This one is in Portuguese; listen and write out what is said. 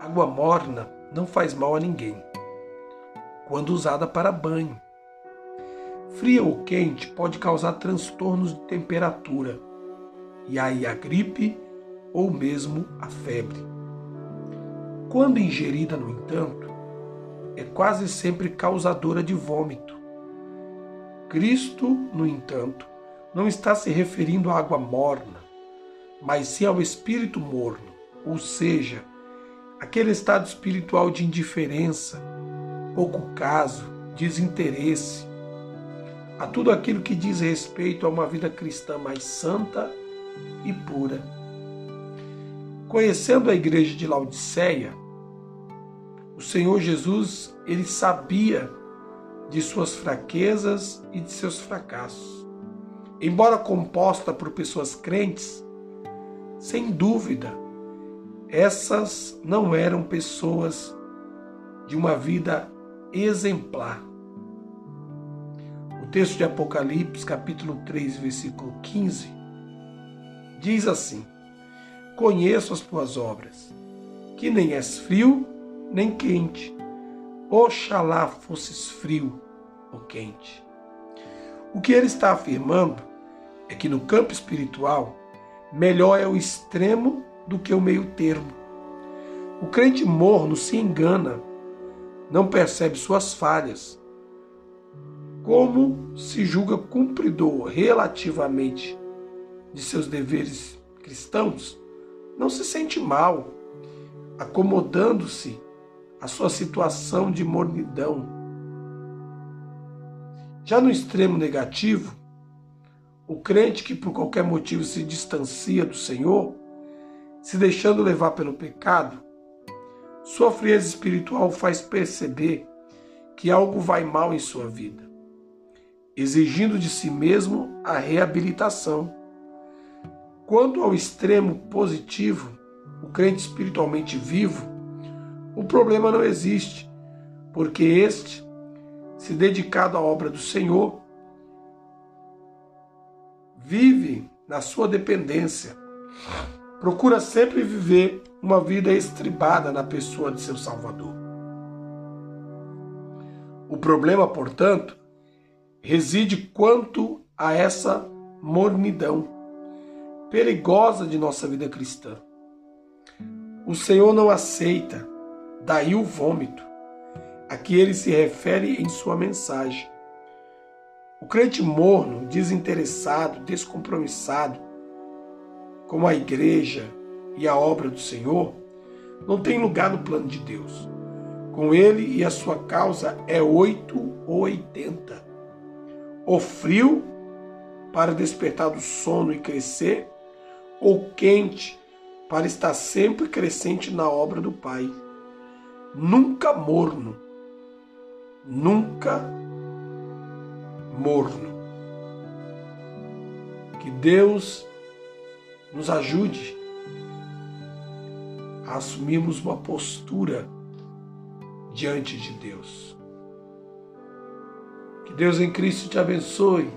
água morna não faz mal a ninguém, quando usada para banho. Fria ou quente pode causar transtornos de temperatura, e aí a gripe ou mesmo a febre. Quando ingerida, no entanto, é quase sempre causadora de vômito. Cristo, no entanto, não está se referindo à água morna, mas sim ao espírito morno, ou seja, aquele estado espiritual de indiferença, pouco caso, desinteresse, a tudo aquilo que diz respeito a uma vida cristã mais santa e pura. Conhecendo a igreja de Laodiceia, o Senhor Jesus, ele sabia de suas fraquezas e de seus fracassos. Embora composta por pessoas crentes, sem dúvida, essas não eram pessoas de uma vida exemplar. O texto de Apocalipse, capítulo 3, versículo 15, diz assim: Conheço as tuas obras, que nem és frio nem quente. Oxalá fosses frio ou quente. O que ele está afirmando é que no campo espiritual, melhor é o extremo do que o meio termo. O crente morno se engana, não percebe suas falhas. Como se julga cumpridor relativamente de seus deveres cristãos, não se sente mal, acomodando-se a sua situação de mornidão. Já no extremo negativo, o crente que por qualquer motivo se distancia do Senhor, se deixando levar pelo pecado, sua frieza espiritual faz perceber que algo vai mal em sua vida, exigindo de si mesmo a reabilitação. Quanto ao extremo positivo, o crente espiritualmente vivo o problema não existe, porque este, se dedicado à obra do Senhor, vive na sua dependência, procura sempre viver uma vida estribada na pessoa de seu Salvador. O problema, portanto, reside quanto a essa mornidão perigosa de nossa vida cristã. O Senhor não aceita Daí o vômito, a que ele se refere em sua mensagem. O crente morno, desinteressado, descompromissado, como a igreja e a obra do Senhor, não tem lugar no plano de Deus. Com ele e a sua causa é oito ou oitenta. Ou frio para despertar do sono e crescer, ou quente para estar sempre crescente na obra do Pai nunca morno, nunca morno. Que Deus nos ajude a assumirmos uma postura diante de Deus. Que Deus em Cristo te abençoe